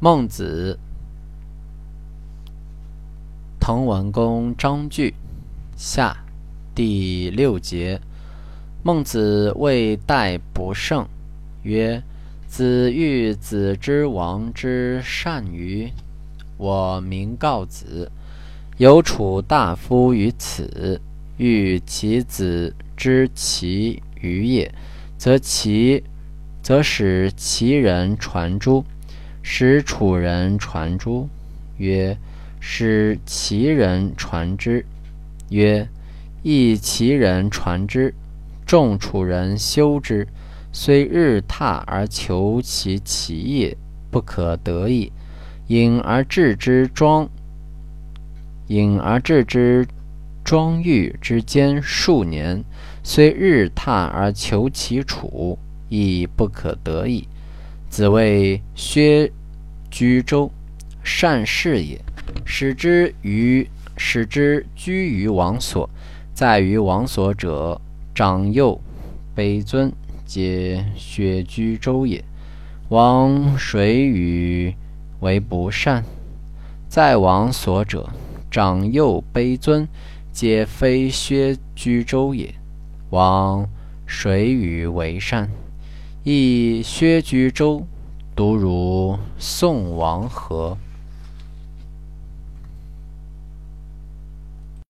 孟子，滕文公章句下第六节。孟子谓代不胜，曰：“子欲子之王之善于？我明告子，有楚大夫于此，欲其子知其于也，则其则使其人传诸。”使楚人传诸，曰：“使其人传之。”曰：“亦其人传之，众楚人修之，虽日踏而求其其也，不可得矣。隐而治之庄，隐而治之庄欲之间数年，虽日踏而求其楚，亦不可得矣。”子谓薛。居周，善事也。使之于使之居于王所，在于王所者，长幼卑尊，皆薛居周也。王谁与为不善？在王所者，长幼卑尊，皆非薛居周也。王谁与为善？亦薛居周。独如宋王何？